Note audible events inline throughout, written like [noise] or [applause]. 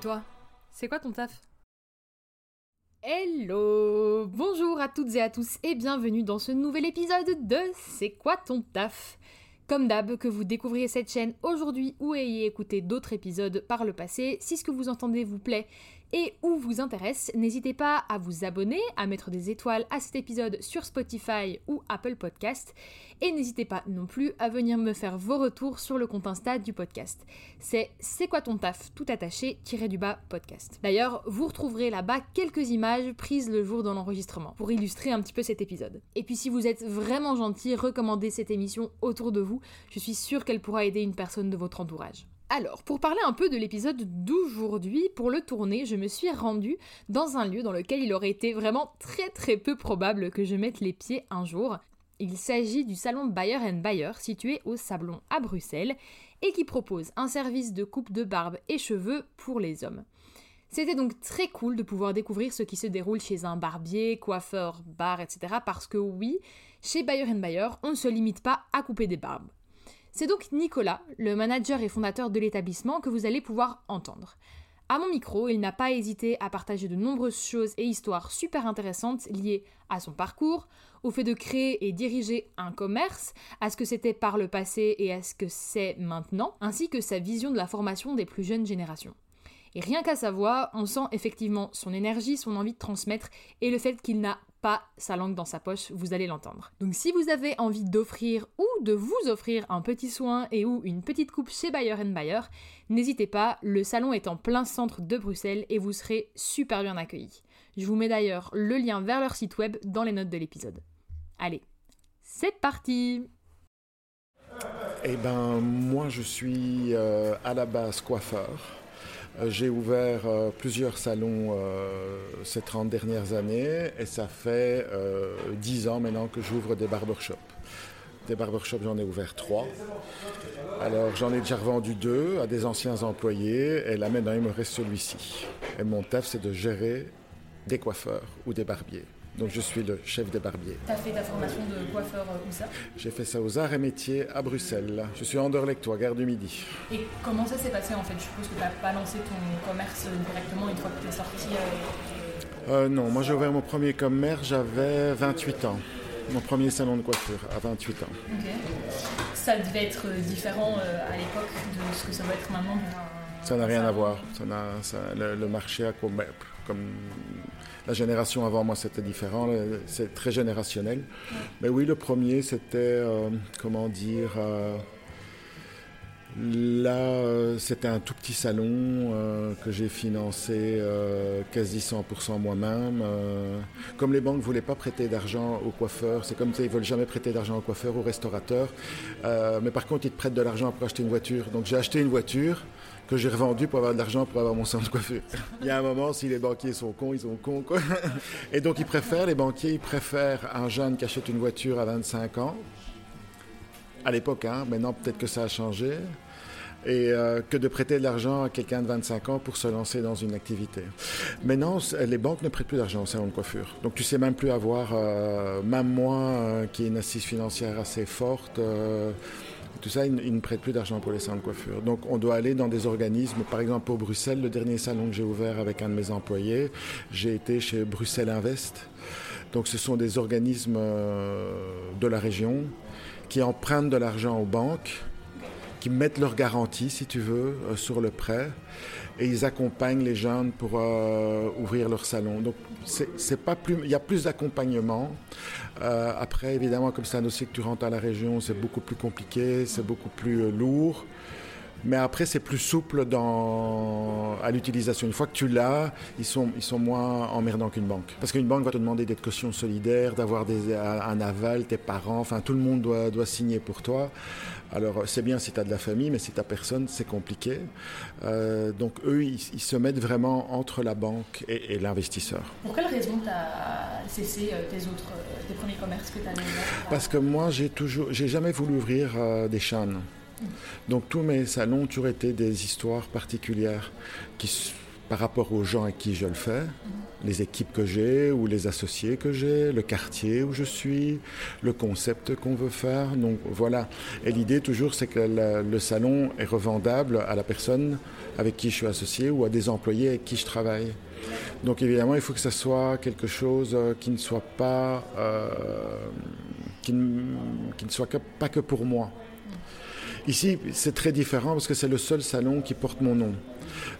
toi, c'est quoi ton taf? Hello! Bonjour à toutes et à tous et bienvenue dans ce nouvel épisode de C'est quoi ton taf? Comme d'hab, que vous découvriez cette chaîne aujourd'hui ou ayez écouté d'autres épisodes par le passé, si ce que vous entendez vous plaît et ou vous intéresse, n'hésitez pas à vous abonner, à mettre des étoiles à cet épisode sur Spotify ou Apple Podcast, et n'hésitez pas non plus à venir me faire vos retours sur le compte Insta du podcast. C'est C'est quoi ton taf tout attaché tiré du bas podcast. D'ailleurs, vous retrouverez là-bas quelques images prises le jour de l'enregistrement pour illustrer un petit peu cet épisode. Et puis si vous êtes vraiment gentil, recommandez cette émission autour de vous, je suis sûre qu'elle pourra aider une personne de votre entourage. Alors, pour parler un peu de l'épisode d'aujourd'hui, pour le tourner, je me suis rendue dans un lieu dans lequel il aurait été vraiment très très peu probable que je mette les pieds un jour. Il s'agit du salon Bayer Bayer situé au Sablon à Bruxelles et qui propose un service de coupe de barbe et cheveux pour les hommes. C'était donc très cool de pouvoir découvrir ce qui se déroule chez un barbier, coiffeur, bar, etc. Parce que oui, chez Bayer Bayer, on ne se limite pas à couper des barbes. C'est donc Nicolas, le manager et fondateur de l'établissement, que vous allez pouvoir entendre. À mon micro, il n'a pas hésité à partager de nombreuses choses et histoires super intéressantes liées à son parcours, au fait de créer et diriger un commerce, à ce que c'était par le passé et à ce que c'est maintenant, ainsi que sa vision de la formation des plus jeunes générations. Et rien qu'à sa voix, on sent effectivement son énergie, son envie de transmettre et le fait qu'il n'a pas sa langue dans sa poche, vous allez l'entendre. Donc si vous avez envie d'offrir ou de vous offrir un petit soin et ou une petite coupe chez Bayer Bayer, n'hésitez pas, le salon est en plein centre de Bruxelles et vous serez super bien accueillis. Je vous mets d'ailleurs le lien vers leur site web dans les notes de l'épisode. Allez, c'est parti Eh ben moi je suis euh, à la base coiffeur. Euh, j'ai ouvert euh, plusieurs salons euh, ces 30 dernières années et ça fait 10 ans maintenant que j'ouvre des barbershops. Des barbershops, j'en ai ouvert 3. Alors j'en ai déjà revendu deux à des anciens employés et là maintenant il me reste celui-ci. Et mon taf c'est de gérer des coiffeurs ou des barbiers. Donc je suis le chef des barbiers. Tu as fait ta formation de coiffeur euh, où ça? J'ai fait ça aux Arts et Métiers à Bruxelles. Je suis Anderlecht, gare du Midi. Et comment ça s'est passé en fait? Je suppose que tu n'as pas lancé ton commerce directement une fois que tu es sorti euh, euh... Non, moi j'ai ouvert mon premier commerce, j'avais 28 ans. Mon premier salon de coiffure à 28 ans. Ok. Ça devait être différent euh, à l'époque de ce que ça va être maintenant Ça n'a rien à voir. Ça, ça le, marché a comme comme la génération avant moi, c'était différent. C'est très générationnel. Mais oui, le premier, c'était, euh, comment dire, euh, là, euh, c'était un tout petit salon que j'ai financé quasi 100% moi-même. comme les banques ne voulaient pas prêter d'argent aux coiffeurs, c'est comme ça, ils veulent jamais prêter d'argent aux coiffeurs, aux restaurateurs. mais par contre, ils te prêtent de l'argent pour acheter une voiture. Donc j'ai acheté une voiture que j'ai revendu pour avoir de l'argent pour avoir mon salon de coiffure. Il y a un moment, si les banquiers sont cons, ils sont cons, quoi. Et donc, ils préfèrent, les banquiers, ils préfèrent un jeune qui achète une voiture à 25 ans, à l'époque, hein, maintenant peut-être que ça a changé, et euh, que de prêter de l'argent à quelqu'un de 25 ans pour se lancer dans une activité. Maintenant, les banques ne prêtent plus d'argent au salon de coiffure. Donc tu sais même plus avoir, euh, même moi, euh, qui ai une assise financière assez forte, tout ça, ils, ne prêtent plus d'argent pour les salons de coiffure. Donc, on doit aller dans des organismes. Par exemple, pour Bruxelles, le dernier salon que j'ai ouvert avec un de mes employés, j'ai été chez Bruxelles Invest. Donc, ce sont des organismes de la région qui empruntent de l'argent aux banques, qui mettent leur garantie, si tu veux, euh, sur le prêt, et ils accompagnent les jeunes pour euh, ouvrir leur salon. Donc, c'est pas plus, il y a plus d'accompagnement. Euh, après, évidemment, comme c'est un dossier que tu rentres à la région, c'est beaucoup plus compliqué, c'est beaucoup plus lourd. Mais après, c'est plus souple dans, à l'utilisation. Une fois que tu l'as, ils sont, ils sont moins emmerdants qu'une banque. Parce qu'une banque va te demander d'être caution solidaire, d'avoir un aval, tes parents, enfin tout le monde doit, doit signer pour toi. Alors c'est bien si tu as de la famille, mais si tu personne, c'est compliqué. Euh, donc eux, ils, se mettent vraiment entre la banque et, l'investisseur. Pour quelle raison tu as cessé euh, tes autres, euh, tes premiers commerces que tu as Parce que moi, j'ai toujours, j'ai jamais voulu ouvrir des chaînes. Donc tous mes salons ont toujours été des histoires particulières qui par rapport aux gens à qui je le fais, les équipes que j'ai ou les associés que j'ai, le quartier où je suis, le concept qu'on veut faire. Donc voilà. Et l'idée toujours, c'est que le salon est revendable à la personne avec qui je suis associé ou à des employés avec qui je travaille. Donc évidemment, il faut que ce soit quelque chose euh, qui ne soit pas, euh, qui ne soit pas que pour moi. Ici, c'est très différent parce que c'est le seul salon qui porte mon nom.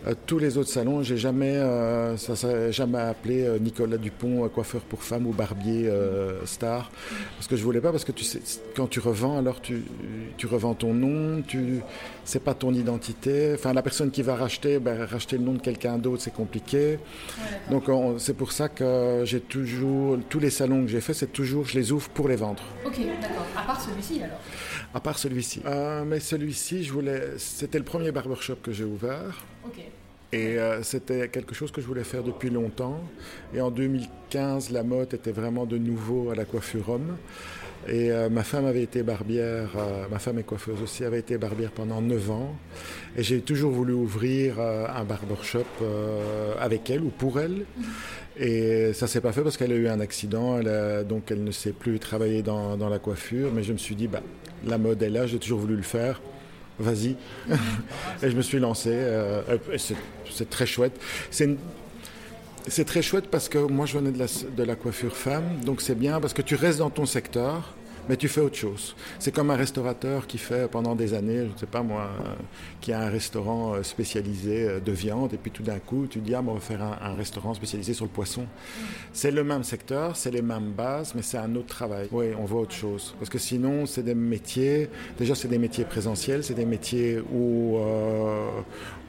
Euh, tous les autres salons, j'ai jamais, euh, ça, jamais appelé euh, Nicolas Dupont coiffeur pour femmes ou barbier star, parce que je voulais pas, parce que tu sais, quand tu revends, alors tu, tu revends ton nom, tu, c'est pas ton identité. Enfin, la personne qui va racheter, ben, racheter le nom de quelqu'un d'autre, c'est compliqué. Donc c'est pour ça que j'ai toujours, tous les salons que j'ai fait, c'est toujours, je les ouvre pour les vendre. Ok, d'accord. À part celui-ci alors? À part celui-ci. mais celui-ci, je voulais, c'était le premier barbershop que j'ai ouvert. Et euh, c'était quelque chose que je voulais faire depuis longtemps. Et en 2015, la mode était vraiment de nouveau à la coiffure homme. Et euh, ma femme avait été barbière, euh, ma femme est coiffeuse aussi, avait été barbière pendant 9 ans. Et j'ai toujours voulu ouvrir un barbershop avec elle ou pour elle. Et ça s'est pas fait parce qu'elle a eu un accident, donc elle ne sait plus travailler dans, dans, la coiffure. Mais je me suis dit, bah, la mode est là, j'ai toujours voulu le faire vas-y. [laughs] et je me suis lancé. Euh, c'est très chouette. C'est très chouette parce que moi je venais de la, de la coiffure femme, donc c'est bien parce que tu restes dans ton secteur mais tu fais autre chose. C'est comme un restaurateur qui fait pendant des années, je ne sais pas moi, euh, qui a un restaurant euh, spécialisé euh, de viande, et puis tout d'un coup, tu dis, ah, on va faire un, restaurant spécialisé sur le poisson. C'est le même secteur, c'est les mêmes bases, mais c'est un autre travail. Oui, on voit autre chose. Parce que sinon, c'est des métiers, déjà, c'est des métiers présentiels, c'est des métiers où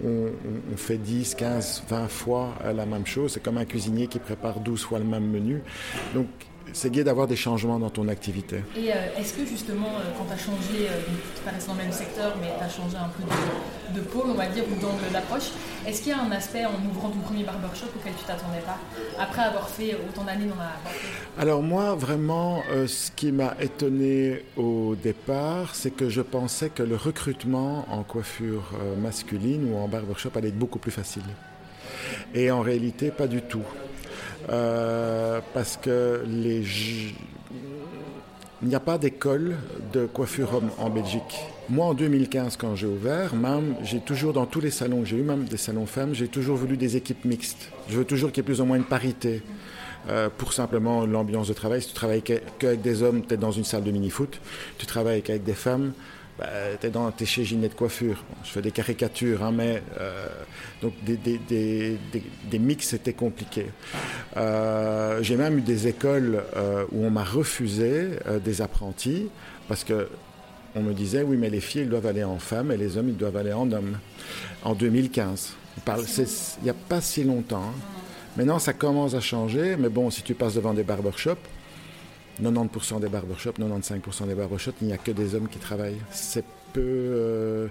on, on, fait 10, 15, 20 fois la même chose. C'est comme un cuisinier qui prépare 12 fois le même menu. Donc, c'est gai d'avoir des changements dans ton activité. Et euh, est-ce que justement, euh, quand tu as changé, euh, tu pas dans le même secteur, mais tu as changé un peu de, pôle, on va dire, ou d'angle d'approche, est-ce qu'il y a un aspect en ouvrant ton premier barbershop auquel tu t'attendais pas, après avoir fait autant d'années dans la Alors moi, vraiment, ce qui m'a étonné au départ, c'est que je pensais que le recrutement en coiffure masculine ou en barbershop allait être beaucoup plus facile. Et en réalité, pas du tout. Euh, parce que les il n'y a pas d'école de coiffure homme en Belgique. Moi, en 2015, quand j'ai ouvert, même, j'ai toujours, dans tous les salons j'ai eu, même des salons femmes, j'ai toujours voulu des équipes mixtes. Je veux toujours qu'il y ait plus ou moins une parité. Euh, pour simplement l'ambiance de travail. Si tu travailles qu'avec des hommes, es dans une salle de mini-foot. Tu travailles qu'avec des femmes, bah, tu es, chez Ginette Coiffure. je fais des caricatures, hein, mais euh, donc des, des, des, des, mix, c'était compliqué. Euh, j'ai même eu des écoles euh, où on m'a refusé des apprentis parce que on me disait oui, mais les filles, elles doivent aller en femmes et les hommes, ils doivent aller en hommes. En 2015. Il n'y a pas si longtemps. Hein. Maintenant, ça commence à changer, mais bon, si tu passes devant des barbershops, 90% des barbershops, 95% des barbershops, il n'y a que des hommes qui travaillent. C'est peu. Euh,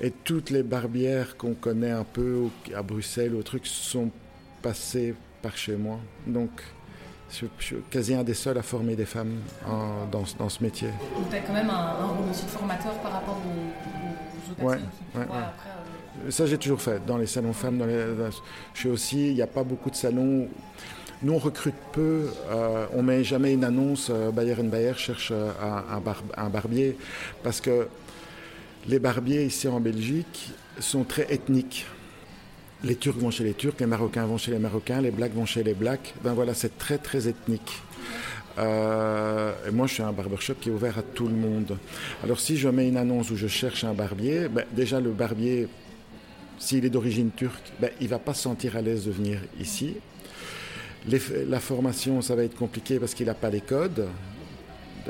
et toutes les barbières qu'on connaît un peu à Bruxelles ou trucs sont passées par chez moi. Donc, je, suis quasi un des seuls à former des femmes dans, dans, ce métier. Donc, tu as quand même un, rôle aussi de formateur par rapport aux, autres ouais, ouais, euh, Ça, j'ai toujours fait. Dans les salons femmes, dans les, je suis aussi. Il n'y a pas beaucoup de salons. Nous, on recrute peu, euh, on met jamais une annonce, euh, Bayer Bayer cherche euh, un, barbier, parce que les barbiers ici en Belgique sont très ethniques. Les Turcs vont chez les Turcs, les Marocains vont chez les Marocains, les Blacks vont chez les Blacks. Ben voilà, c'est très très ethnique. et moi, je suis un barbershop qui est ouvert à tout le monde. Alors, si je mets une annonce où je cherche un barbier, ben, déjà le barbier, s'il est d'origine turque, ben, il va pas se sentir à l'aise de venir ici la formation, ça va être compliqué parce qu'il n'a pas les codes.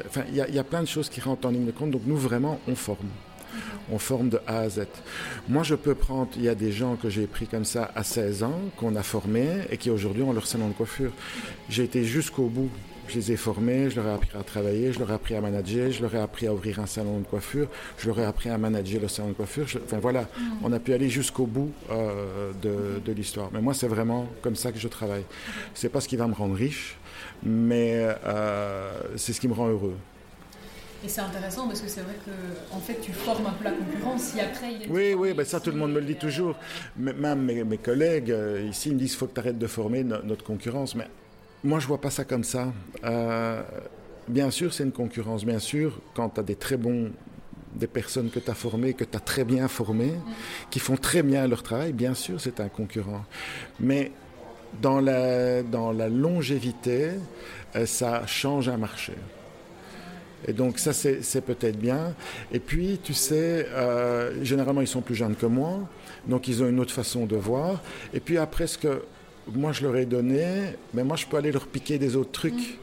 Enfin, il y, a plein de choses qui rentrent en ligne de compte. Donc nous, vraiment, on forme. On forme de A à Z. Moi, je peux prendre, il y a des gens que j'ai pris comme ça à 16 ans, qu'on a formés et qui aujourd'hui ont leur salon de coiffure. J'ai été jusqu'au bout je les ai formés, je leur ai appris à travailler, je leur ai appris à manager, je leur ai appris à ouvrir un salon de coiffure, je leur ai appris à manager le salon de coiffure. enfin voilà, mm. on a pu aller jusqu'au bout euh, de, l'histoire. Mais moi, c'est vraiment comme ça que je travaille. C'est pas ce qui va me rendre riche, mais euh, c'est ce qui me rend heureux. Et c'est intéressant parce que c'est vrai que en fait tu formes un peu la concurrence. Si après il y a oui, oui, ben ça tout le monde me le dit toujours. Même mes, mes collègues euh, ici me disent faut que tu arrêtes de former notre concurrence. Mais moi je vois pas ça comme ça. Euh, bien sûr c'est une concurrence. Bien sûr quand tu as des très bons des personnes que tu as formées, que tu as très bien formées, qui font très bien leur travail, bien sûr c'est un concurrent. Mais dans la, dans la longévité, euh, ça change un marché. Et donc ça, c'est peut-être bien. Et puis, tu sais, euh, généralement, ils sont plus jeunes que moi, donc ils ont une autre façon de voir. Et puis après, ce que moi, je leur ai donné, mais moi, je peux aller leur piquer des autres trucs.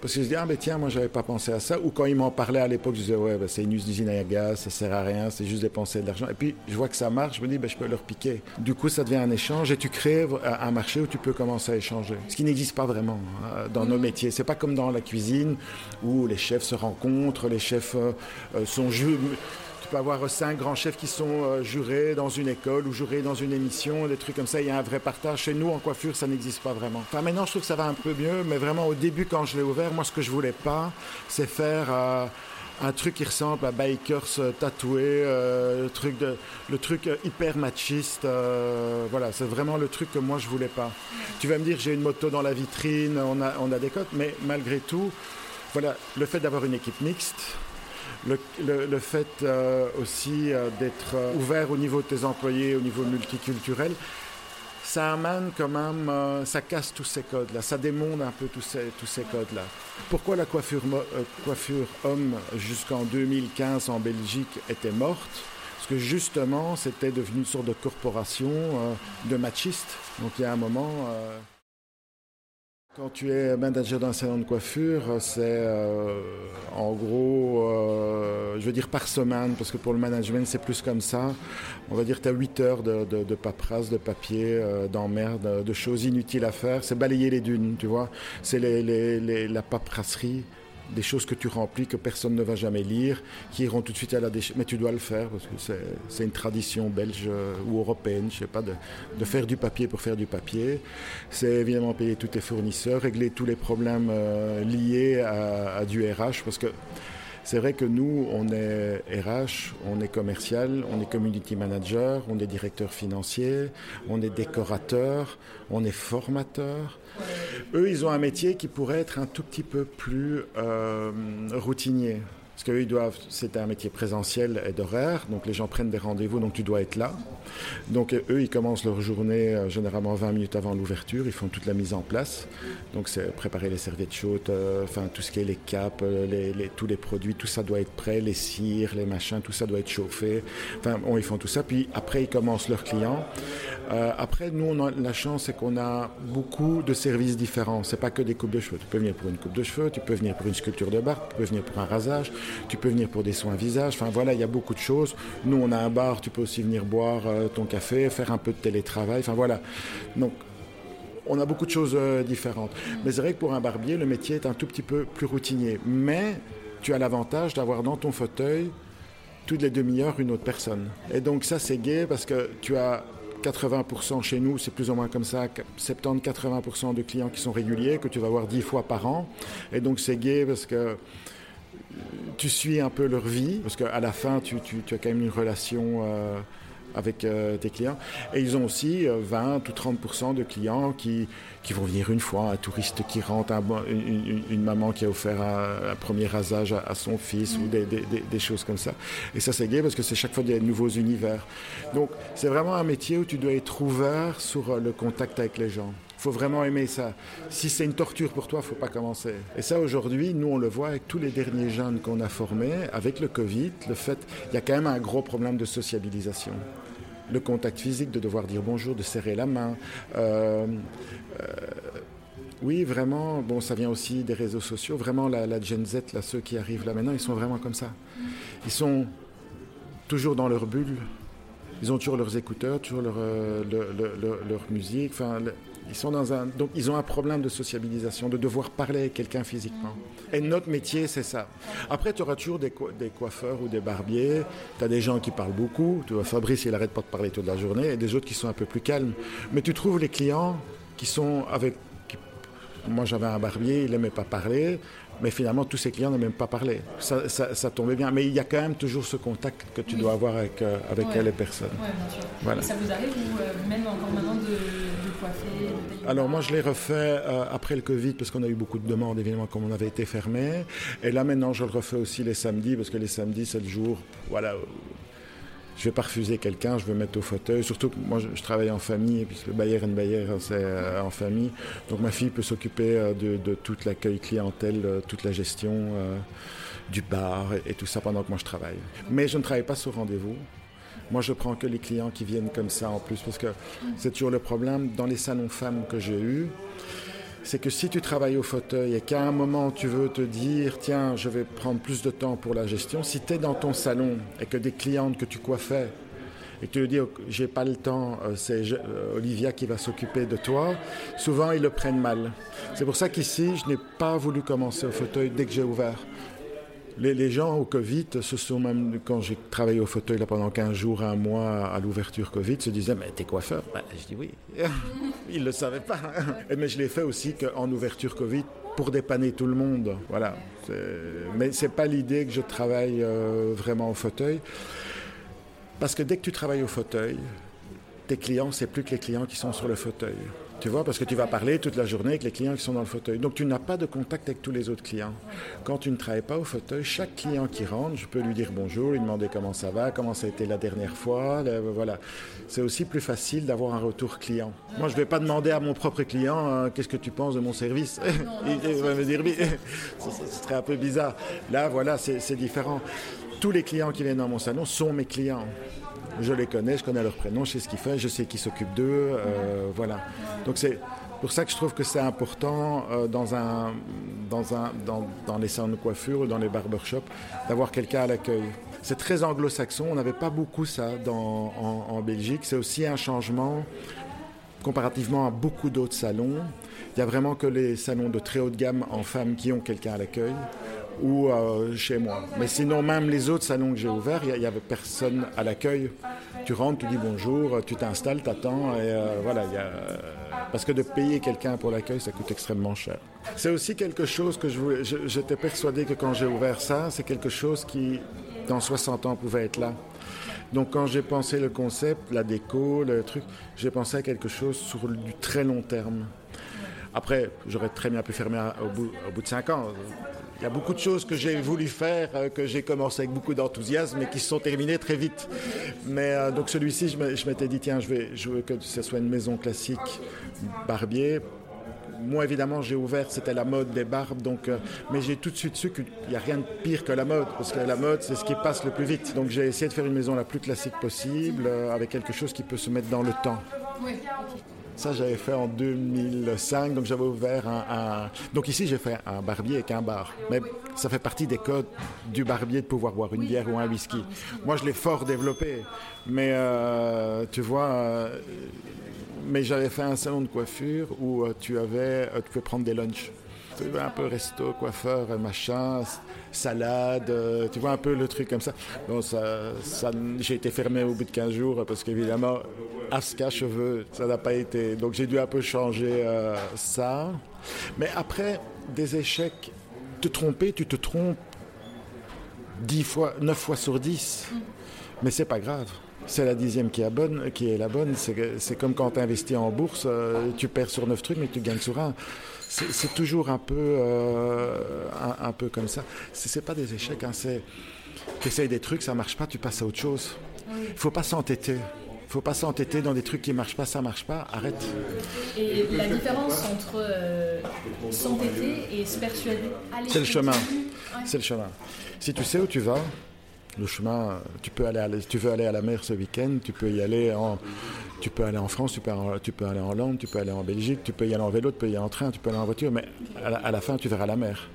Parce que je dis, ah ben tiens, moi j'avais pas pensé à ça. Ou quand ils m'en parlaient à l'époque, je disais, ouais, ben, c'est une usine à gaz, ça sert à rien, c'est juste dépenser de l'argent. Et puis je vois que ça marche, je me dis, ben, je peux leur piquer. Du coup, ça devient un échange et tu crées un marché où tu peux commencer à échanger. Ce qui n'existe pas vraiment hein, dans nos métiers. C'est pas comme dans la cuisine où les chefs se rencontrent, les chefs euh, euh, sont juste tu peux avoir cinq grands chefs qui sont euh, jurés dans une école ou jurés dans une émission, des trucs comme ça. Il y a un vrai partage. Chez nous, en coiffure, ça n'existe pas vraiment. Enfin, maintenant, je trouve que ça va un peu mieux, mais vraiment, au début, quand je l'ai ouvert, moi, ce que je voulais pas, c'est faire. Euh, un truc qui ressemble à bikers euh, tatoués, le truc, de, le truc hyper machiste. voilà, c'est vraiment le truc que moi je voulais pas. Tu vas me dire, j'ai une moto dans la vitrine, on a, on a des cotes, mais malgré tout, voilà, le fait d'avoir une équipe mixte, le, fait euh, aussi euh, d'être euh, ouvert au niveau de tes employés, au niveau multiculturel, ça amène quand même, ça casse tous ces codes-là, ça démonte un peu tous ces, tous ces codes-là. Pourquoi la coiffure, coiffure homme jusqu'en 2015 en Belgique était morte? Parce que justement, c'était devenu une sorte de corporation de machistes. Donc il y a un moment... Quand tu es manager d'un salon de coiffure, c'est euh, en gros, euh, je veux dire par semaine, parce que pour le management c'est plus comme ça. On va dire que tu as 8 heures de, de, paperasse, de papier, euh, d'emmerde, de choses inutiles à faire. C'est balayer les dunes, tu vois. C'est la paperasserie des choses que tu remplis que personne ne va jamais lire, qui iront tout de suite à la déchet. Mais tu dois le faire parce que c'est une tradition belge euh, ou européenne, je sais pas, de, de, faire du papier pour faire du papier. C'est évidemment payer tous tes fournisseurs, régler tous les problèmes euh, liés à, à, du RH parce que c'est vrai que nous, on est RH, on est commercial, on est community manager, on est directeur financier, on est décorateur, on est formateur. Eux, ils ont un métier qui pourrait être un tout petit peu plus euh, routinier. Parce qu'eux, ils doivent, c'est un métier présentiel et d'horaire, donc les gens prennent des rendez-vous, donc tu dois être là. Donc eux, ils commencent leur journée euh, généralement 20 minutes avant l'ouverture, ils font toute la mise en place. Donc c'est préparer les serviettes chaudes, euh, enfin tout ce qui est les capes, euh, les, tous les produits, tout ça doit être prêt, les cires, les machins, tout ça doit être chauffé. Enfin, bon, ils font tout ça, puis après ils commencent leurs clients. après, nous, on a la chance, c'est qu'on a beaucoup de services différents. C'est pas que des coupes de cheveux. Tu peux venir pour une coupe de cheveux, tu peux venir pour une sculpture de barbe, tu peux venir pour un rasage, tu peux venir pour des soins visage. Enfin voilà, il y a beaucoup de choses. Nous, on a un bar, tu peux aussi venir boire euh, ton café, faire un peu de télétravail. Enfin voilà. Donc, on a beaucoup de choses euh, différentes. Mais c'est vrai que pour un barbier, le métier est un tout petit peu plus routinier. Mais tu as l'avantage d'avoir dans ton fauteuil toutes les demi-heures une autre personne. Et donc ça, c'est gai parce que tu as 80% chez nous, c'est plus ou moins comme ça, 70-80% de clients qui sont réguliers, que tu vas voir 10 fois par an. Et donc c'est gai parce que tu suis un peu leur vie, parce qu'à la fin, tu, as quand même une relation euh, avec euh, tes clients. Et ils ont aussi 20 euh, ou 30% de clients qui, qui vont venir une fois, un touriste qui rentre, une, maman qui a offert un, premier rasage à, son fils ou des, des, choses comme ça. Et ça, c'est gai parce que c'est chaque fois des nouveaux univers. Donc, c'est vraiment un métier où tu dois être ouvert sur le contact avec les gens faut vraiment aimer ça. Si c'est une torture pour toi, faut pas commencer. Et ça, aujourd'hui, nous, on le voit avec tous les derniers jeunes qu'on a formés, avec le Covid, le fait, il y a quand même un gros problème de sociabilisation. Le contact physique, de devoir dire bonjour, de serrer la main. Euh, euh, oui, vraiment, bon, ça vient aussi des réseaux sociaux. Vraiment, la, la, Gen Z, là, ceux qui arrivent là maintenant, ils sont vraiment comme ça. Ils sont toujours dans leur bulle. Ils ont toujours leurs écouteurs, toujours leur, euh, leur, musique. Enfin, ils sont dans un, donc ils ont un problème de sociabilisation, de devoir parler avec quelqu'un physiquement. Et notre métier, c'est ça. Après, tu auras toujours des, des, coiffeurs ou des barbiers. Tu as des gens qui parlent beaucoup. Tu vois, Fabrice, il arrête pas de parler toute la journée. Et des autres qui sont un peu plus calmes. Mais tu trouves les clients qui sont avec moi, j'avais un barbier, il n'aimait pas parler. Mais finalement, tous ces clients n'ont même pas parlé. Ça, ça, tombait bien. Mais il y a quand même toujours ce contact que tu dois avoir avec, euh, avec les personnes. Oui, bien sûr. Voilà. ça vous arrive, ou euh, même encore maintenant, de, de coiffer Alors moi, je l'ai refait euh, après le Covid, parce qu'on a eu beaucoup de demandes, évidemment, comme on avait été fermé. Et là, maintenant, je le refais aussi les samedis, parce que les samedis, c'est le jour voilà, je vais pas refuser quelqu'un, je veux mettre au fauteuil. Surtout moi, je, travaille en famille, puisque Bayer and Bayer, c'est euh, en famille. Donc ma fille peut s'occuper euh, de, de, tout l'accueil clientèle, euh, toute la gestion du bar et, tout ça pendant que moi je travaille. Mais je ne travaille pas sur rendez-vous. Moi, je prends que les clients qui viennent comme ça en plus, parce que c'est toujours le problème. Dans les salons femmes que j'ai eus, c'est que si tu travailles au fauteuil et qu'à un moment tu veux te dire tiens je vais prendre plus de temps pour la gestion, si tu es dans ton salon et que des clientes que tu coiffais et que tu dis j'ai pas le temps, euh, c'est euh, Olivia qui va s'occuper de toi, souvent ils le prennent mal. C'est pour ça qu'ici je n'ai pas voulu commencer au fauteuil dès que j'ai ouvert. Les, gens au Covid se sont même, quand j'ai travaillé au fauteuil pendant 15 jours, un mois à l'ouverture Covid, se disaient Mais t'es coiffeur? Ben, Je dis oui. [laughs] Ils ne le savaient pas. Mais je l'ai fait aussi qu'en ouverture Covid pour dépanner tout le monde. Voilà. Mais ce n'est pas l'idée que je travaille euh, vraiment au fauteuil. Parce que dès que tu travailles au fauteuil, tes clients, c'est plus que les clients qui sont sur le fauteuil. Tu vois, parce que tu vas parler toute la journée avec les clients qui sont dans le fauteuil. Donc tu n'as pas de contact avec tous les autres clients. Quand tu ne travailles pas au fauteuil, chaque client qui rentre, je peux lui dire bonjour, lui demander comment ça va, comment ça a été la dernière fois. voilà. C'est aussi plus facile d'avoir un retour client. Moi, je ne vais pas demander à mon propre client hein, qu'est-ce que tu penses de mon service? [laughs] Il va me dire oui. [laughs] Ce serait un peu bizarre. Là, voilà, c'est différent. Tous les clients qui viennent dans mon salon sont mes clients je les connais, je connais leur prénom, je sais ce qu'ils font, je sais qui s'occupe d'eux, euh, voilà. Donc c'est pour ça que je trouve que c'est important euh, dans, un, dans, un, dans, dans, les salons de coiffure ou dans les barbershops d'avoir quelqu'un à l'accueil. C'est très anglo-saxon, on n'avait pas beaucoup ça en Belgique. C'est aussi un changement comparativement à beaucoup d'autres salons. Il n'y a vraiment que les salons de très haut de gamme en femmes qui ont quelqu'un à l'accueil ou euh, chez moi. Mais sinon, même les autres salons que j'ai ouverts, il n'y avait personne à l'accueil. Tu rentres, tu dis bonjour, tu t'installes, tu attends, et euh, voilà. Parce que de payer quelqu'un pour l'accueil, ça coûte extrêmement cher. C'est aussi quelque chose que. J'étais persuadé que quand j'ai ouvert ça, c'est quelque chose qui, dans 60 ans, pouvait être là. Donc quand j'ai pensé le concept, la déco, le truc, j'ai pensé à quelque chose sur du très long terme. Après, j'aurais très bien pu fermer au bout, au bout de 5 ans. Il y a beaucoup de choses que j'ai voulu faire, euh, que j'ai commencé avec beaucoup d'enthousiasme et qui se sont terminées très vite. Mais euh, donc celui-ci, je m'étais dit, tiens, je, veux que ce soit une maison classique, barbier. Moi, évidemment, j'ai ouvert, c'était la mode des barbes, donc, euh, mais j'ai tout de suite su qu'il n'y a rien de pire que la mode, parce que la mode, c'est ce qui passe le plus vite. Donc j'ai essayé de faire une maison la plus classique possible, avec quelque chose qui peut se mettre dans le temps. Ça, j'avais fait en 2005, donc j'avais ouvert un, Donc ici, j'ai fait un barbier avec un bar. Mais ça fait partie des codes du barbier de pouvoir boire une bière ou un whisky. Moi, je l'ai fort développé. Mais euh, tu vois, euh, mais j'avais fait un salon de coiffure où euh, tu avais, tu pouvais prendre des lunchs un peu resto, coiffeur, machin, salade, euh, tu vois un peu le truc comme ça. Bon, ça, j'ai été fermé au bout de 15 jours parce qu'évidemment, Aska cheveux, ça n'a pas été. Donc j'ai dû un peu changer euh, ça. Mais après, des échecs, te tromper, tu te trompes 10 fois, 9 fois sur 10. Mais c'est pas grave. C'est la dixième qui est, bonne, qui est la bonne. C'est comme quand tu investis en bourse, euh, tu perds sur 9 trucs, mais tu gagnes sur un c'est toujours un peu, euh, un, peu comme ça. C'est pas des échecs, hein, c'est tu essayes des trucs, ça marche pas, tu passes à autre chose. Il faut pas s'entêter. Il faut pas s'entêter dans des trucs qui marchent pas, ça marche pas, arrête. Et la différence entre euh, s'entêter et se persuader C'est le chemin. C'est le chemin. Si tu sais où tu vas, le chemin, tu peux aller, tu veux aller à la mer ce week-end, tu peux y aller en, tu peux aller en France, tu peux, aller en Hollande, tu peux aller en Belgique, tu peux y aller en vélo, tu peux y aller en train, tu peux aller en voiture, mais à la, fin, tu verras la mer.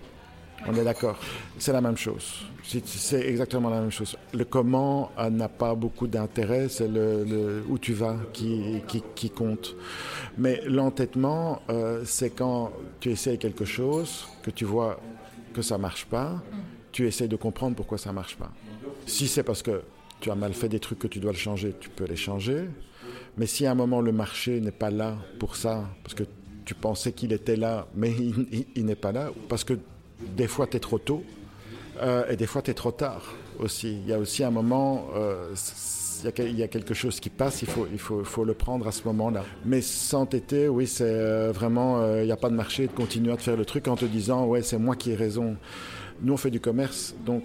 On est d'accord. C'est la même chose. C'est exactement la même chose. Le comment euh, n'a pas beaucoup d'intérêt, c'est le, où tu vas qui, qui, compte. Mais l'entêtement, euh, c'est quand tu essayes quelque chose, que tu vois que ça marche pas, tu essayes de comprendre pourquoi ça marche pas. Si c'est parce que tu as mal fait des trucs que tu dois le changer, tu peux les changer. Mais si à un moment le marché n'est pas là pour ça, parce que tu pensais qu'il était là, mais il, n'est pas là, parce que des fois tu es trop tôt euh, et des fois tu es trop tard aussi. Il y a aussi un moment, euh, il y, a quelque chose qui passe, il faut, il faut, faut le prendre à ce moment-là. Mais s'entêter, oui, c'est euh, vraiment, il n'y a pas de marché de continuer à te faire le truc en te disant, ouais, c'est moi qui ai raison. Nous, on fait du commerce, donc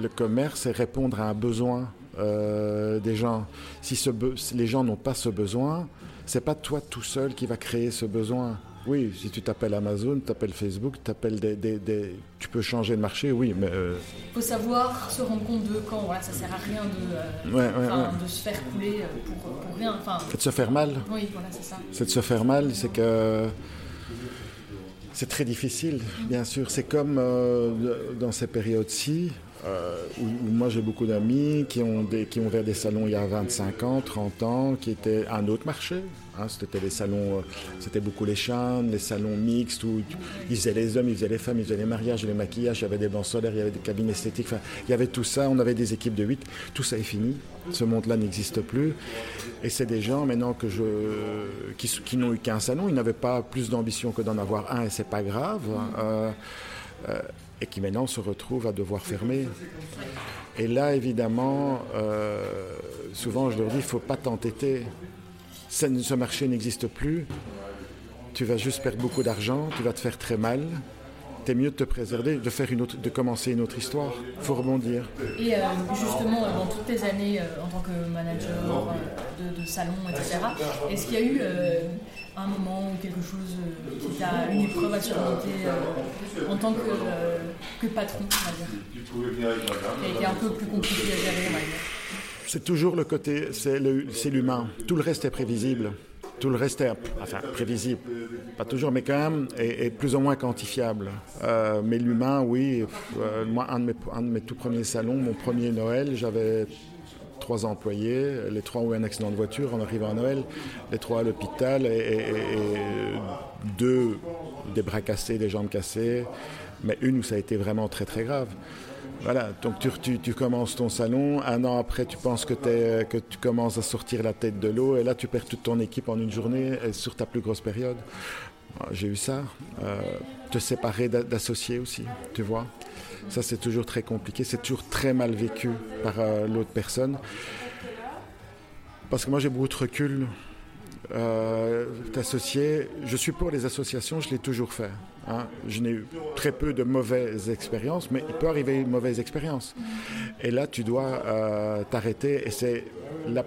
le commerce, c'est répondre à un besoin des gens. Si ce les gens n'ont pas ce besoin, c'est pas toi tout seul qui va créer ce besoin. Oui, si tu t'appelles Amazon, tu t'appelles Facebook, t'appelles des, des, tu peux changer de marché, oui, mais... Il euh, faut savoir se rendre compte de quand, voilà, ça sert à rien de, euh, de se faire couler euh, pour, pour rien. C'est de se faire mal. Oui, voilà, c'est ça. C'est de se faire mal, c'est que... C'est très difficile, bien sûr. C'est comme dans ces périodes-ci, où, moi j'ai beaucoup d'amis qui ont, qui ont ouvert des salons il y a 25 ans, 30 ans, qui étaient un autre marché, Hein, c'était les salons, euh, c'était beaucoup les chambres, les salons mixtes où ils faisaient les hommes, ils faisaient les femmes, ils faisaient les mariages, les maquillages, il y avait des bancs solaires, il y avait des cabines esthétiques, il y avait tout ça, on avait des équipes de 8, tout ça est fini, ce monde-là n'existe plus. Et c'est des gens maintenant que je, qui, n'ont eu qu'un salon, ils n'avaient pas plus d'ambition que d'en avoir un et c'est pas grave. Euh, euh, et qui maintenant se retrouvent à devoir fermer. Et là, évidemment, souvent je leur dis, il ne faut pas t'entêter ce marché n'existe plus, tu vas juste perdre beaucoup d'argent, tu vas te faire très mal. C'est mieux de te préserver, de faire une autre, de commencer une autre histoire. Il faut rebondir. Et euh, justement, dans toutes tes années euh, en tant que manager euh, de, salon, etc., est-ce qu'il y a eu un moment ou quelque chose qui t'a une épreuve à surmonter en tant que, patron, on va dire, qui a été un peu plus compliqué à gérer, on va dire? C'est toujours le côté, c'est l'humain. Tout le reste est prévisible. Tout le reste est, enfin, prévisible, pas toujours, mais quand même, est, plus ou moins quantifiable. Euh, mais l'humain, oui. Euh, moi, un de, mes, un de, mes, tout premiers salons, mon premier Noël, j'avais trois employés. Les trois ont eu un accident de voiture en arrivant à Noël. Les trois à l'hôpital et, deux des bras cassés, des jambes cassées. Mais une où ça a été vraiment très très grave. Voilà, donc tu, tu, commences ton salon, un an après tu penses que, que tu commences à sortir la tête de l'eau et là tu perds toute ton équipe en une journée et sur ta plus grosse période. J'ai eu ça. Euh, te séparer d'associés aussi, tu vois. Ça c'est toujours très compliqué, c'est toujours très mal vécu par euh, l'autre personne. Parce que moi j'ai beaucoup de recul euh, t'associer. Je suis pour les associations, je l'ai toujours fait. Hein. Je n'ai eu très peu de mauvaises expériences, mais il peut arriver une mauvaise expérience. Et là, tu dois euh, t'arrêter. Et c'est la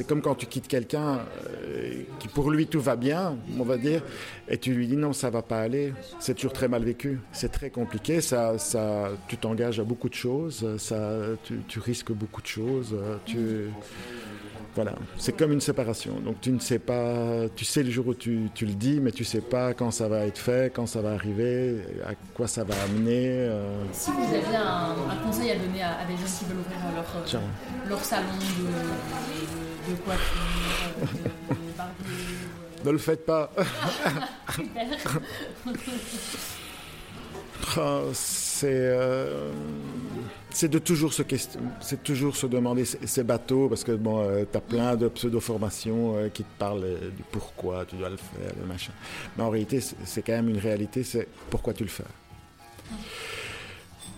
c'est comme quand tu quittes quelqu'un euh, qui pour lui tout va bien, on va dire, et tu lui dis non, ça va pas aller. C'est toujours très mal vécu. C'est très compliqué. Ça, ça, tu t'engages à beaucoup de choses. Ça, tu, tu risques beaucoup de choses. Tu voilà, c'est comme une séparation. Donc tu ne sais pas, tu sais le jour où tu, le dis, mais tu ne sais pas quand ça va être fait, quand ça va arriver, à quoi ça va amener. Euh. Si vous aviez un, conseil à donner à, des gens qui veulent ouvrir leur, leur salon de, de, coiffure, de, de Ne le faites pas. Oh, c'est euh, c'est de toujours se c'est toujours se demander ces bateaux parce que bon euh, tu as plein de pseudo-formations euh, qui te parlent du pourquoi tu dois le faire le machin mais en réalité c'est quand même une réalité c'est pourquoi tu le fais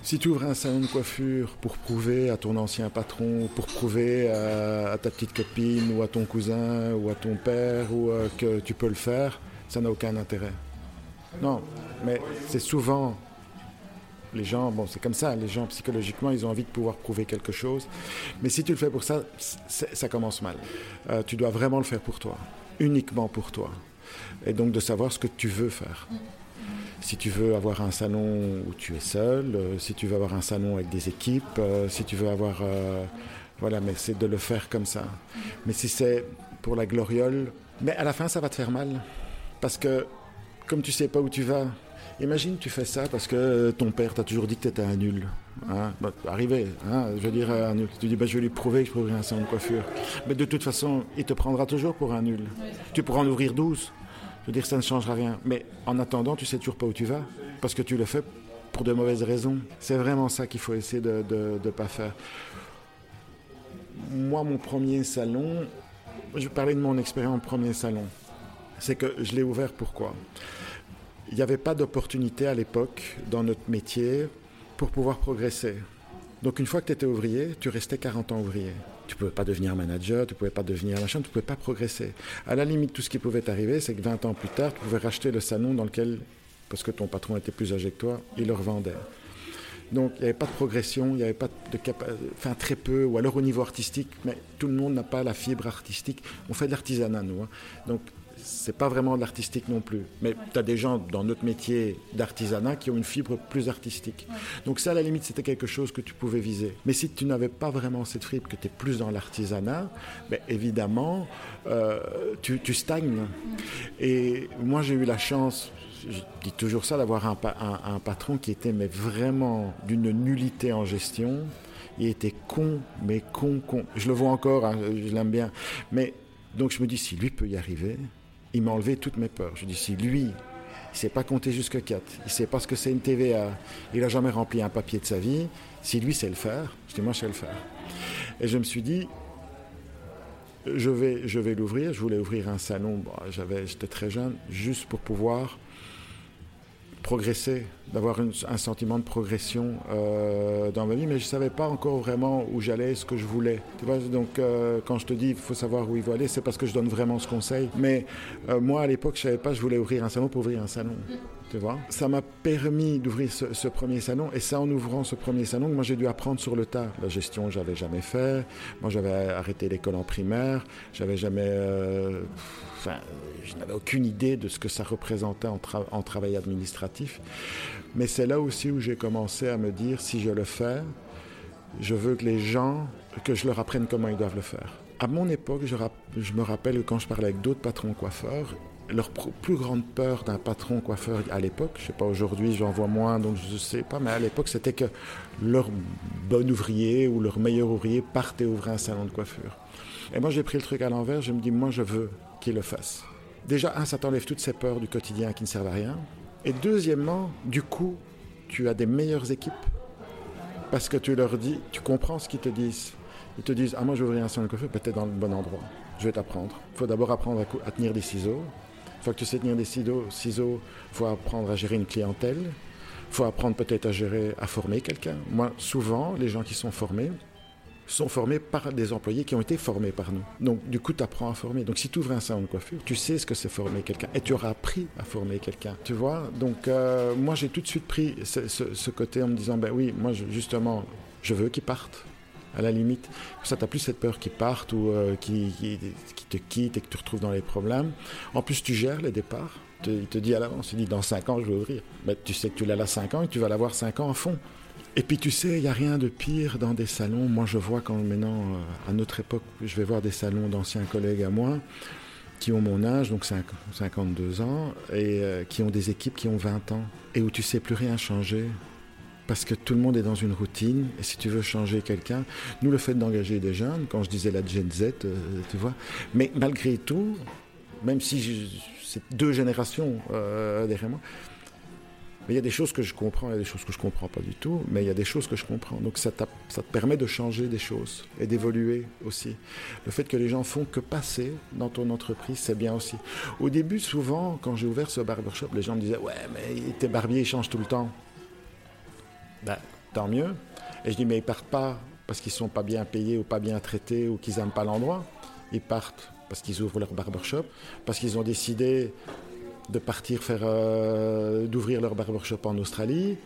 si tu ouvres un salon de coiffure pour prouver à ton ancien patron, pour prouver à, ta petite copine ou à ton cousin ou à ton père ou que tu peux le faire, ça n'a aucun intérêt. Non, mais c'est souvent les gens, bon, c'est comme ça, les gens psychologiquement, ils ont envie de pouvoir prouver quelque chose. Mais si tu le fais pour ça, ça commence mal. Euh, tu dois vraiment le faire pour toi, uniquement pour toi. Et donc de savoir ce que tu veux faire. Si tu veux avoir un salon où tu es seul, euh, si tu veux avoir un salon avec des équipes, euh, si tu veux avoir... voilà, mais c'est de le faire comme ça. Mais si c'est pour la gloriole, mais à la fin, ça va te faire mal. Parce que comme tu sais pas où tu vas, Imagine, tu fais ça parce que ton père t'a toujours dit que tu étais un nul. Hein bah, arrivé, hein, je veux dire un nul. Tu dis, bah, je vais lui prouver que je prouverai un salon de coiffure. Mais de toute façon, il te prendra toujours pour un nul. Tu pourras en ouvrir 12. Je veux dire, ça ne changera rien. Mais en attendant, tu sais toujours pas où tu vas parce que tu le fais pour de mauvaises raisons. C'est vraiment ça qu'il faut essayer de ne pas faire. Moi, mon premier salon, je vais parler de mon expérience premier salon. C'est que je l'ai ouvert pourquoi? Il n'y avait pas d'opportunité à l'époque dans notre métier pour pouvoir progresser. Donc une fois que tu étais ouvrier, tu restais 40 ans ouvrier. Tu pouvais pas devenir manager, tu pouvais pas devenir machin, tu pouvais pas progresser. À la limite, tout ce qui pouvait arriver, c'est que 20 ans plus tard, tu pouvais racheter le salon dans lequel, parce que ton patron était plus âgé que toi, il le revendait. Donc il n'y avait pas de progression, il n'y avait pas de enfin très peu, ou alors au niveau artistique, mais tout le monde n'a pas la fibre artistique. On fait de l'artisanat, nous. Hein. Donc c'est pas vraiment de l'artistique non plus. Mais tu as des gens dans notre métier d'artisanat qui ont une fibre plus artistique. Donc ça, à la limite, c'était quelque chose que tu pouvais viser. Mais si tu n'avais pas vraiment cette fibre, que tu es plus dans l'artisanat, ben, évidemment, euh, tu, stagnes. Et moi, j'ai eu la chance, je dis toujours ça, d'avoir un, un, patron qui était mais vraiment d'une nullité en gestion. Il était con, mais con, con. Je le vois encore, hein, je l'aime bien. Mais donc je me dis, si lui peut y arriver, il m'a enlevé toutes mes peurs. Je dis, si lui, il sait pas compter jusqu'à 4, il sait pas ce que c'est une TVA, il n'a jamais rempli un papier de sa vie, si lui sait le faire, je dis, moi je sais le faire. Et je me suis dit, je vais, je vais l'ouvrir. Je voulais ouvrir un salon, j'avais, j'étais très jeune, juste pour pouvoir progresser, d'avoir un sentiment de progression euh, dans ma vie, mais je ne savais pas encore vraiment où j'allais, ce que je voulais. Tu vois, donc euh, quand je te dis il faut savoir où il faut aller, c'est parce que je donne vraiment ce conseil. Mais euh, moi, à l'époque, je ne savais pas, je voulais ouvrir un salon pour ouvrir un salon. Tu vois? Ça m'a permis d'ouvrir ce, premier salon, et c'est en ouvrant ce premier salon que moi j'ai dû apprendre sur le tas. La gestion, j'avais jamais fait. Moi, j'avais arrêté l'école en primaire. J'avais jamais Enfin, je n'avais aucune idée de ce que ça représentait en, travail administratif. Mais c'est là aussi où j'ai commencé à me dire, si je le fais, je veux que les gens, que je leur apprenne comment ils doivent le faire. À mon époque, je, me rappelle que quand je parlais avec d'autres patrons coiffeurs, leur plus grande peur d'un patron coiffeur à l'époque, je sais pas aujourd'hui, j'en vois moins, donc je ne sais pas, mais à l'époque, c'était que leur bon ouvrier ou leur meilleur ouvrier partait ouvrir un salon de coiffure. Et moi, j'ai pris le truc à l'envers, je me dis, moi, je veux qu'il le fasse. Déjà, un, ça t'enlève toutes ces peurs du quotidien qui ne servent à rien. Et deuxièmement, du coup, tu as des meilleures équipes parce que tu leur dis, tu comprends ce qu'ils te disent. Ils te disent, ah moi je veux ouvrir un salon de coiffure, peut-être dans le bon endroit. Je vais t'apprendre. Il faut d'abord apprendre à, tenir des ciseaux. Une fois que tu sais tenir des ciseaux, il faut apprendre à gérer une clientèle. Il faut apprendre peut-être à gérer, à former quelqu'un. Moi, souvent, les gens qui sont formés, sont formés par des employés qui ont été formés par nous. Donc, du coup, tu apprends à former. Donc, si tu ouvres un salon de coiffure, tu sais ce que c'est former quelqu'un et tu auras appris à former quelqu'un. Tu vois Donc, euh, moi, j'ai tout de suite pris ce, côté en me disant, ben oui, moi, justement, je veux qu'ils partent. À la limite, ça, tu plus cette peur qu'ils partent ou euh, qu'ils qui, te quittent et que tu retrouves dans les problèmes. En plus, tu gères les départs. Il te dit à l'avance, il dit dans 5 ans, je vais ouvrir. Mais tu sais que tu l'as là 5 ans et tu vas l'avoir 5 ans à fond. Et puis tu sais, il n'y a rien de pire dans des salons. Moi, je vois quand maintenant, euh, à notre époque, je vais voir des salons d'anciens collègues à moi qui ont mon âge, donc 52 ans, et euh, qui ont des équipes qui ont 20 ans, et où tu sais plus rien changer. Parce que tout le monde est dans une routine, et si tu veux changer quelqu'un, nous le fait d'engager des jeunes, quand je disais la Gen Z, euh, tu vois, mais malgré tout, même si c'est deux générations derrière moi, mais il y a des choses que je comprends, il y a des choses que je comprends pas du tout, mais il y a des choses que je comprends. Donc ça, ça te permet de changer des choses et d'évoluer aussi. Le fait que les gens font que passer dans ton entreprise, c'est bien aussi. Au début, souvent, quand j'ai ouvert ce barbershop, les gens me disaient Ouais, mais tes barbiers, ils changent tout le temps. Ben, tant mieux. Et je dis Mais ils partent pas parce qu'ils sont pas bien payés ou pas bien traités ou qu'ils n'aiment pas l'endroit. Ils partent parce qu'ils ouvrent leur barbershop, parce qu'ils ont décidé de partir faire, euh, d'ouvrir leur barbershop en Australie,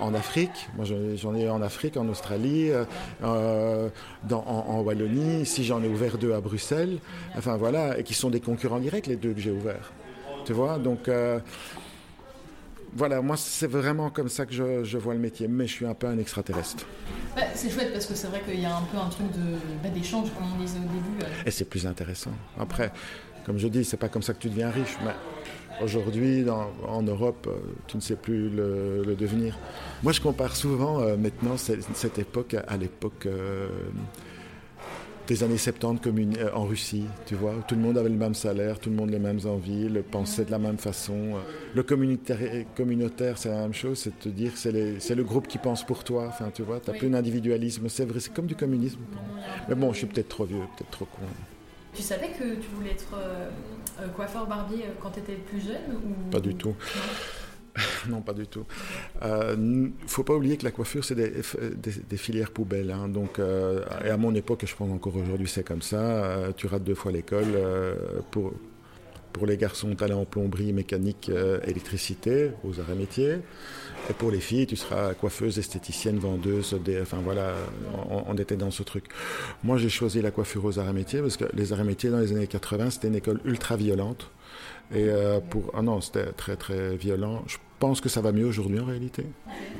en Afrique. Moi, j'en ai en Afrique, en Australie, euh, euh, dans, en, Wallonie. Ici, j'en ai ouvert deux à Bruxelles. Enfin, voilà, et qui sont des concurrents directs, les deux que j'ai ouverts. Tu vois, donc voilà, moi c'est vraiment comme ça que je, vois le métier, mais je suis un peu un extraterrestre. Bah, c'est chouette parce que c'est vrai qu'il y a un peu un truc bah, d'échange, comme on disait au début. Et c'est plus intéressant. Après, comme je dis, c'est pas comme ça que tu deviens riche, mais Aujourd'hui, en Europe, euh, tu ne sais plus le, devenir. Moi, je compare souvent euh, maintenant cette, époque à, l'époque euh, des années 70 en Russie, tu vois. Tout le monde avait le même salaire, tout le monde les mêmes envies, le pensait de la même façon. Le communautaire, c'est la même chose, c'est de te dire c'est le groupe qui pense pour toi. Enfin, tu vois, tu n'as plus d'individualisme. C'est vrai, c'est comme du communisme. Mais bon, je suis peut-être trop vieux, peut-être trop con. Tu savais que tu voulais être coiffeur barbier quand tu étais plus jeune ou... Pas du tout. non, [laughs] pas du tout. Il euh, ne faut pas oublier que la coiffure, c'est des, filières poubelles. Hein. donc, euh, et à mon époque, je pense encore aujourd'hui, c'est comme ça. Euh, tu rates deux fois l'école. pour, pour les garçons, allais en plomberie, mécanique, électricité, aux arts et métiers. Et pour les filles, tu seras coiffeuse, esthéticienne, vendeuse. enfin voilà, on, était dans ce truc. Moi, j'ai choisi la coiffure aux arts métiers parce que les arts métiers, dans les années 80, c'était une école ultra violente. Et pour. Ah non, c'était très très violent. Je pense que ça va mieux aujourd'hui en réalité.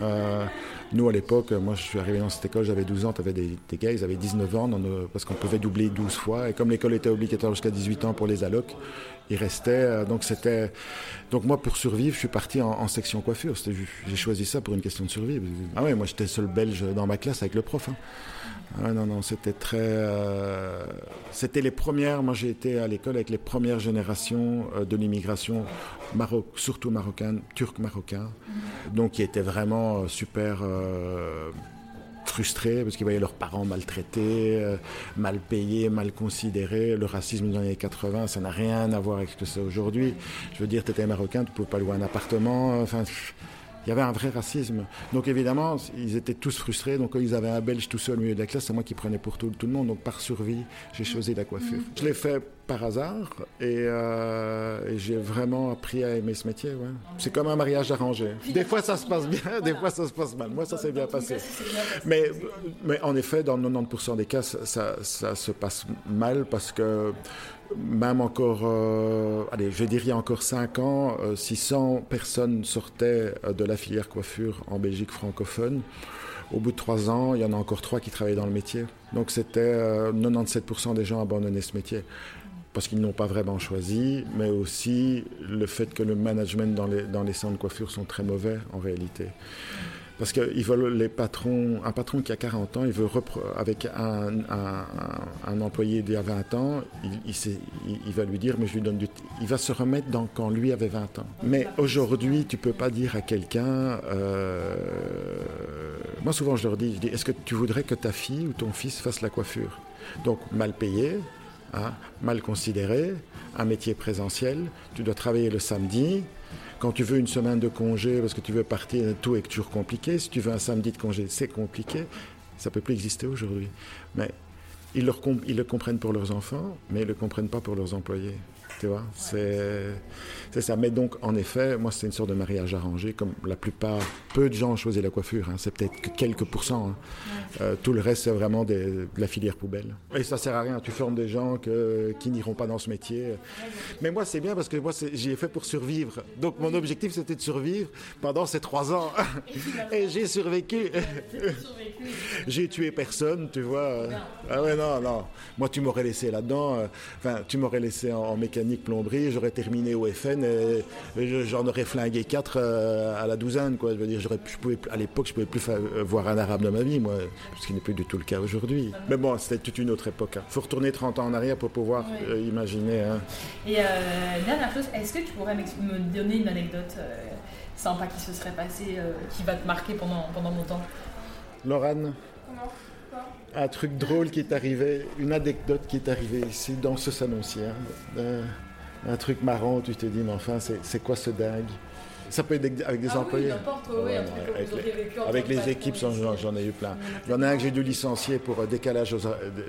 Euh, nous, à l'époque, moi je suis arrivé dans cette école, j'avais 12 ans, tu avais des, gars, ils avaient 19 ans, parce qu'on pouvait doubler 12 fois. Et comme l'école était obligatoire jusqu'à 18 ans pour les allocs, ils restaient. Euh, donc, c'était... donc moi, pour survivre, je suis parti en, section coiffure. J'ai choisi ça pour une question de survie. Ah ouais, moi j'étais seul belge dans ma classe avec le prof. Hein. Ah non, non, c'était très. Euh, c'était les premières. Moi, j'ai été à l'école avec les premières générations euh, de l'immigration, Maroc, surtout marocaine, turc-marocain. Donc, qui étaient vraiment super frustrés parce qu'ils voyaient leurs parents maltraités, mal payés, mal considérés. Le racisme des années 80, ça n'a rien à voir avec ce que c'est aujourd'hui. Je veux dire, tu étais marocain, tu ne pouvais pas louer un appartement. Enfin il y avait un vrai racisme. Donc évidemment, ils étaient tous frustrés. Donc quand ils avaient un Belge tout seul au milieu de la classe, c'est moi qui prenais pour tout, tout, le monde. Donc par survie, j'ai choisi la coiffure. Je l'ai fait par hasard euh, et, j'ai vraiment appris à aimer ce métier. Ouais. C'est comme un mariage arrangé. Des fois ça se passe bien, des fois ça se passe mal. Moi ça s'est bien passé. Mais, mais en effet, dans 90% des cas, ça, ça se passe mal parce que même encore, euh, allez, je dirais encore 5 ans, 600 euh, personnes sortaient de la filière coiffure en Belgique francophone. Au bout de 3 ans, il y en a encore 3 qui travaillaient dans le métier. Donc c'était 97% des gens abandonnaient ce métier parce qu'ils n'ont pas vraiment choisi, mais aussi le fait que le management dans les, dans les centres de coiffure sont très mauvais en réalité. Parce qu'ils veulent les patrons, un patron qui a 40 ans, il veut avec un, un, employé d'il y a 20 ans, il, il, va lui dire, mais je lui donne du Il va se remettre dans quand lui avait 20 ans. Mais aujourd'hui, tu peux pas dire à quelqu'un. Euh, moi, souvent, je leur dis, je dis est-ce que tu voudrais que ta fille ou ton fils fasse la coiffure? Donc, mal payé, hein, mal considéré, un métier présentiel, tu dois travailler le samedi, quand tu veux une semaine de congé parce que tu veux partir, tout est toujours compliqué. Si tu veux un samedi de congé, c'est compliqué. Ça peut plus exister aujourd'hui. Mais ils, ils le comprennent pour leurs enfants, mais ils ne le comprennent pas pour leurs employés. Tu vois, c'est ça. Mais donc, en effet, moi, c'est une sorte de mariage arrangé, comme la plupart, peu de gens choisissent la coiffure. Hein. c'est peut-être que quelques pourcents. Hein. Euh, tout le reste, c'est vraiment de la filière poubelle. Et ça sert à rien. Tu formes des gens que, qui n'iront pas dans ce métier. Mais moi, c'est bien parce que moi, j'y ai fait pour survivre. Donc, mon objectif, c'était de survivre pendant ces trois ans. Et j'ai survécu. j'ai tué personne, tu vois. Ah ouais, non, non. Moi, tu m'aurais laissé là-dedans. Euh, enfin, tu m'aurais laissé en mécanique plomberie, j'aurais terminé au FN et, j'en aurais flingué quatre euh, à la douzaine. Quoi. Je veux dire, je pouvais, à l'époque, je pouvais plus euh, voir un arabe de ma vie, moi, ce qui n'est plus du tout le cas aujourd'hui. Mais bon, c'était toute une autre époque. Il hein. faut retourner 30 ans en arrière pour pouvoir euh, imaginer. Hein. Et dernière chose, est-ce que tu pourrais me donner une anecdote sympa qui se serait passée, qui va te marquer pendant, pendant longtemps? Lorane un truc drôle qui est arrivé, une anecdote qui est arrivée ici dans ce salon-ci. Hein. Un, truc marrant, tu te dis, mais enfin, c'est quoi ce dingue? Ça peut être avec des ah employés. Oui, avec, les, équipes, j'en ai eu plein. Il y en a un que j'ai dû licencier pour décalage,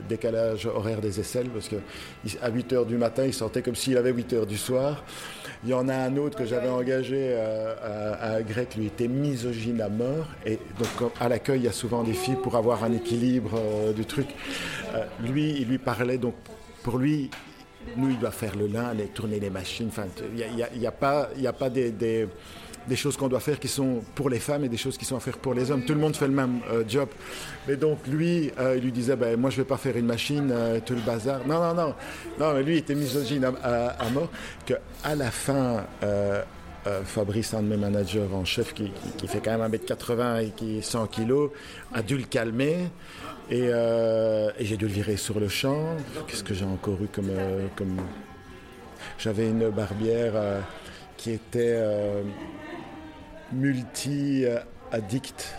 décalage horaire des aisselles, parce qu'à 8 h du matin, il sortait comme s'il avait 8 h du soir. Il y en a un autre que j'avais engagé euh, à, un grec, lui était misogyne à mort. Et donc à l'accueil, il y a souvent des filles pour avoir un équilibre euh, du truc. Euh, lui, il lui parlait, donc pour lui, nous, il doit faire le lin, tourner les machines. Enfin, il n'y a, a, pas, y a pas des, des, choses qu'on doit faire qui sont pour les femmes et des choses qui sont à faire pour les hommes. Tout le monde fait le même euh, job. Mais donc, lui, euh, il lui disait, ben, moi, je ne vais pas faire une machine, euh, tout le bazar. Non, non, non. Non, mais lui, il était misogyne à, à, mort. Qu'à la fin, Fabrice, un de mes managers en chef, qui, fait quand même 1m80 et qui est 100 kg, a dû le calmer. Et, j'ai dû le virer sur le champ. Qu'est-ce que j'ai encore eu comme. Comme... J'avais une barbière qui était multi-addict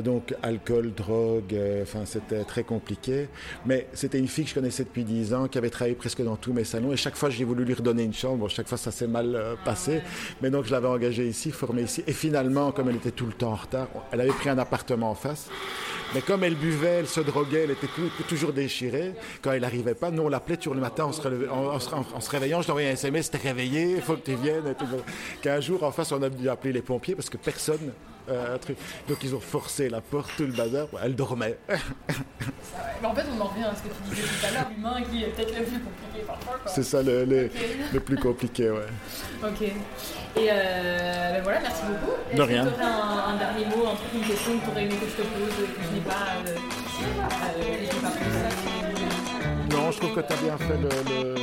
donc alcool, drogue, enfin c'était très compliqué. Mais c'était une fille que je connaissais depuis 10 ans, qui avait travaillé presque dans tous mes salons. Et chaque fois, j'ai voulu lui redonner une chambre. Bon, chaque fois, ça s'est mal passé. Mais donc, je l'avais engagée ici, formée ici. Et finalement, comme elle était tout le temps en retard, elle avait pris un appartement en face. Mais comme elle buvait, elle se droguait, elle était toujours déchirée. Quand elle n'arrivait pas, nous on l'appelait toujours le matin en se, réveillant. Je lui envoyais un SMS, t'es réveillé, il faut que tu viennes. Qu'un jour, en face, on a dû appeler les pompiers parce que personne euh, Donc ils ont forcé la porte, tout le bazar. Elle dormait. [laughs] Mais en fait, on en revient à ce que tu disais tout à l'heure, l'humain qui est peut-être le plus compliqué parfois. C'est ça le, le, plus compliqué, ouais. Ok. Et euh, ben voilà, merci beaucoup. Est-ce De rien. Tu aurais un, un, dernier mot, un truc, une question que tu aurais aimé que je te pose, que je n'ai pas, euh, euh, pas posé Non, je trouve que tu as bien fait le, le